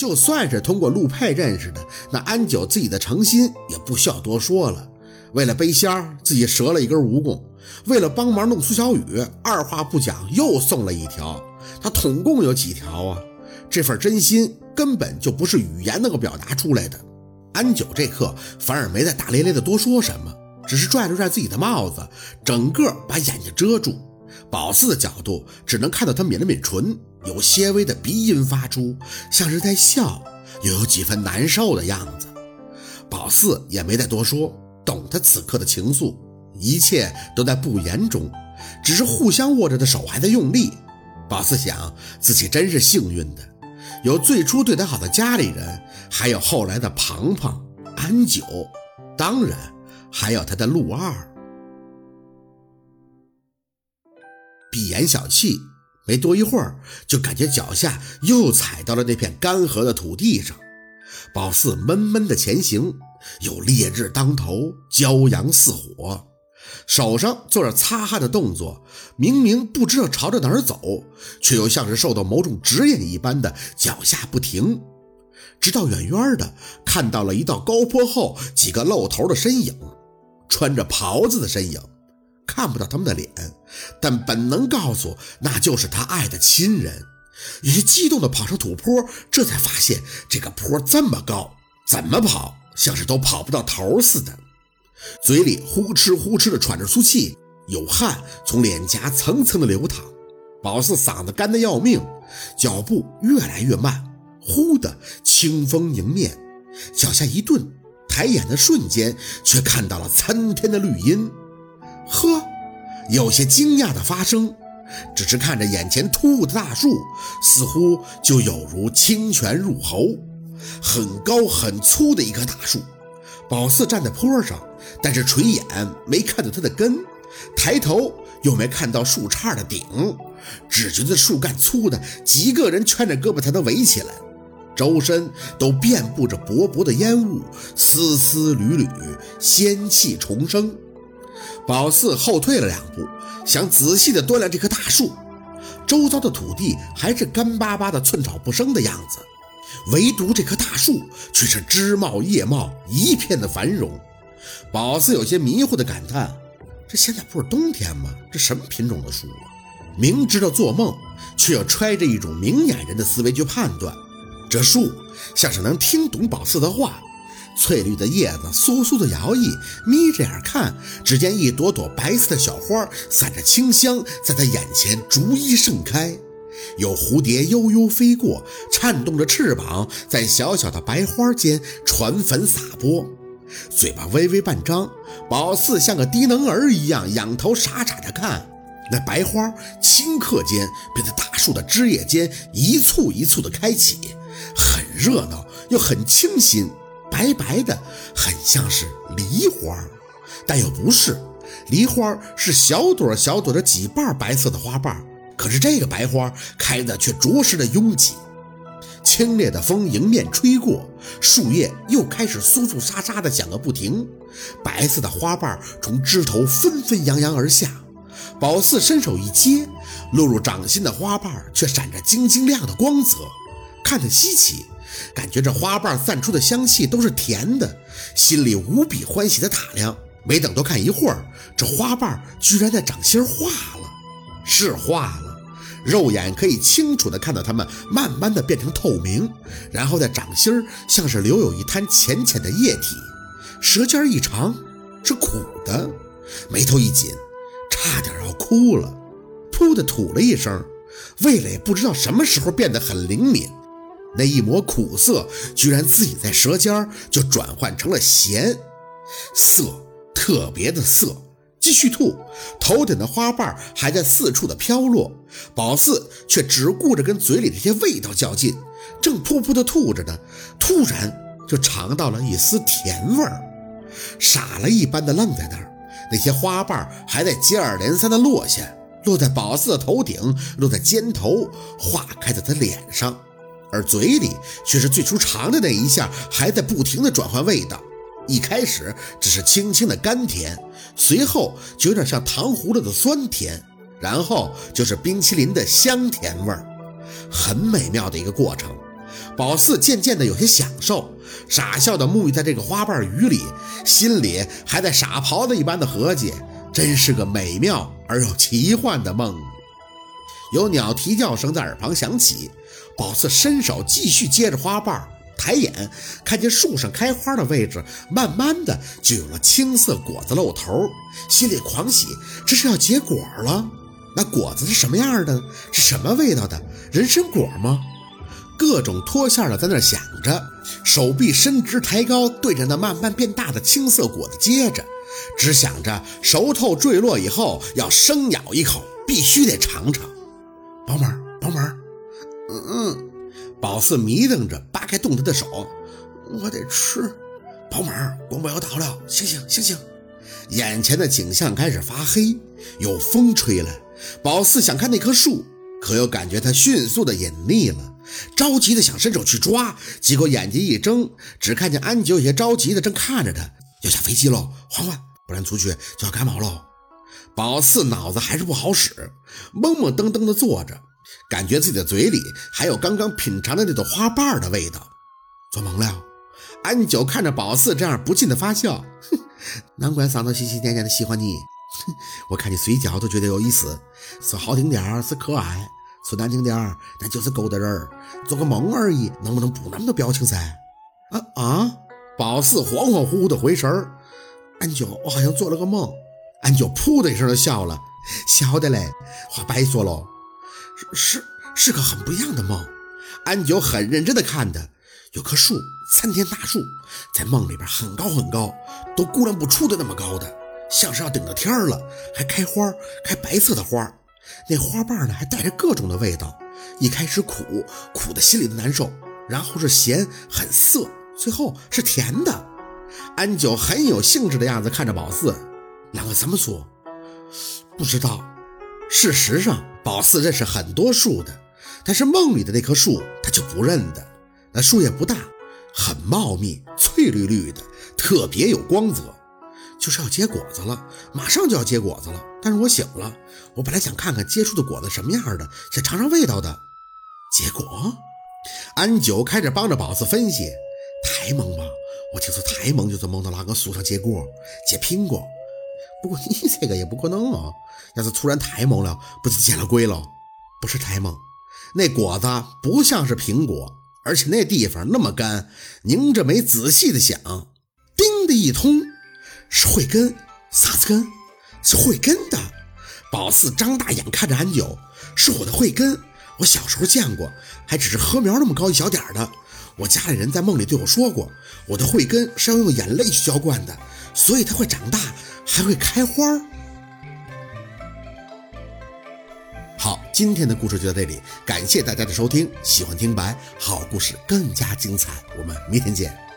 就算是通过陆佩认识的，那安九自己的诚心也不需要多说了。为了背仙儿，自己折了一根蜈蚣；为了帮忙弄苏小雨，二话不讲又送了一条。他统共有几条啊？这份真心根本就不是语言能够表达出来的。安九这刻反而没再大咧咧的多说什么，只是拽了拽自己的帽子，整个把眼睛遮住。宝四的角度只能看到他抿了抿唇，有些微的鼻音发出，像是在笑，又有几分难受的样子。宝四也没再多说，懂他此刻的情愫，一切都在不言中，只是互相握着的手还在用力。宝四想自己真是幸运的，有最初对他好的家里人，还有后来的庞庞、安九，当然还有他的陆二。闭眼小憩，没多一会儿，就感觉脚下又踩到了那片干涸的土地上。宝四闷闷的前行，有烈日当头，骄阳似火，手上做着擦汗的动作。明明不知道朝着哪儿走，却又像是受到某种指引一般的脚下不停。直到远远的看到了一道高坡后几个露头的身影，穿着袍子的身影。看不到他们的脸，但本能告诉那就是他爱的亲人。于是激动地跑上土坡，这才发现这个坡这么高，怎么跑像是都跑不到头似的。嘴里呼哧呼哧地喘着粗气，有汗从脸颊层层的流淌。宝四嗓子干得要命，脚步越来越慢。忽的清风迎面，脚下一顿，抬眼的瞬间却看到了参天的绿荫。呵，有些惊讶的发生，只是看着眼前突兀的大树，似乎就有如清泉入喉，很高很粗的一棵大树。宝四站在坡上，但是垂眼没看到它的根，抬头又没看到树杈的顶，只觉得树干粗的几个人圈着胳膊才能围起来，周身都遍布着薄薄的烟雾，丝丝缕缕，仙气重生。宝四后退了两步，想仔细地端量这棵大树。周遭的土地还是干巴巴的，寸草不生的样子，唯独这棵大树却是枝茂叶茂，一片的繁荣。宝四有些迷糊地感叹：这现在不是冬天吗？这什么品种的树啊？明知道做梦，却要揣着一种明眼人的思维去判断，这树像是能听懂宝四的话。翠绿的叶子簌簌的摇曳，眯着眼看，只见一朵朵白色的小花散着清香，在他眼前逐一盛开。有蝴蝶悠悠飞过，颤动着翅膀，在小小的白花间传粉撒播。嘴巴微微半张，宝四像个低能儿一样仰头傻傻的看。那白花顷刻间便在大树的枝叶间一簇一簇的开启，很热闹又很清新。白白的，很像是梨花，但又不是。梨花是小朵小朵的几瓣白色的花瓣，可是这个白花开的却着实的拥挤。清冽的风迎面吹过，树叶又开始簌簌沙沙的响个不停。白色的花瓣从枝头纷纷扬扬而下，宝四伸手一接，落入掌心的花瓣却闪着晶晶亮的光泽，看得稀奇。感觉这花瓣散出的香气都是甜的，心里无比欢喜的打量。没等多看一会儿，这花瓣居然在掌心化了，是化了，肉眼可以清楚的看到它们慢慢的变成透明，然后在掌心像是留有一滩浅浅的液体。舌尖一尝，是苦的，眉头一紧，差点要哭了，噗的吐了一声，味蕾不知道什么时候变得很灵敏。那一抹苦涩，居然自己在舌尖就转换成了咸，涩，特别的涩。继续吐，头顶的花瓣还在四处的飘落，宝四却只顾着跟嘴里那些味道较劲，正噗噗的吐着呢，突然就尝到了一丝甜味儿，傻了一般的愣在那儿。那些花瓣还在接二连三的落下，落在宝四的头顶，落在肩头，化开在他脸上。而嘴里却是最初尝的那一下，还在不停的转换味道。一开始只是轻轻的甘甜，随后就有点像糖葫芦的酸甜，然后就是冰淇淋的香甜味儿，很美妙的一个过程。宝四渐渐的有些享受，傻笑的沐浴在这个花瓣雨里，心里还在傻狍子一般的合计，真是个美妙而又奇幻的梦。有鸟啼叫声在耳旁响起，宝四伸手继续接着花瓣，抬眼看见树上开花的位置，慢慢的就有了青色果子露头，心里狂喜，这是要结果了。那果子是什么样的？是什么味道的？人参果吗？各种脱线的在那想着，手臂伸直抬高，对着那慢慢变大的青色果子接着，只想着熟透坠落以后要生咬一口，必须得尝尝。宝马，宝马，嗯嗯，宝四迷瞪着，扒开动他的手，我得吃。宝马，光不要倒了，醒醒，醒醒！眼前的景象开始发黑，有风吹来。宝四想看那棵树，可又感觉它迅速的隐匿了，着急的想伸手去抓，结果眼睛一睁，只看见安九有些着急的正看着他，要下飞机喽，缓缓，不然出去就要感冒喽。宝四脑子还是不好使，懵懵登登的坐着，感觉自己的嘴里还有刚刚品尝的那朵花瓣的味道。做梦了。安九看着宝四这样，不禁的发笑，哼，难怪桑桑心心念念的喜欢你。哼，我看你嘴角都觉得有意思，说好听点是可爱，说难听点那就是勾搭人。做个梦而已，能不能不那么多表情噻？啊啊！宝四恍恍惚惚的回神儿，安九，我好像做了个梦。安九噗的一声就笑了，笑的嘞，话白说喽，是是个很不一样的梦。安九很认真的看的，有棵树，参天大树，在梦里边很高很高，都估量不出的那么高的，像是要顶着天了，还开花，开白色的花，那花瓣呢还带着各种的味道，一开始苦，苦的心里的难受，然后是咸，很涩，最后是甜的。安九很有兴致的样子看着宝四。两个怎么说？不知道。事实上，宝四认识很多树的，但是梦里的那棵树他就不认得。那树叶不大，很茂密，翠绿绿的，特别有光泽，就是要结果子了，马上就要结果子了。但是我醒了，我本来想看看结出的果子什么样的，想尝尝味道的。结果，安九开始帮着宝四分析，台盟吧！我听说台盟就是蒙到那个树上结果，结苹果。不过你这个也不可能啊！要是突然太猛了，不是见了鬼了？不是太猛，那果子不像是苹果，而且那地方那么干，拧着眉仔细的想，叮的一通，是慧根，啥子根？是慧根的。宝四张大眼看着安九，是我的慧根，我小时候见过，还只是禾苗那么高一小点的。我家里人在梦里对我说过，我的慧根是要用眼泪去浇灌的，所以它会长大。还会开花儿。好，今天的故事就到这里，感谢大家的收听。喜欢听白，好故事更加精彩，我们明天见。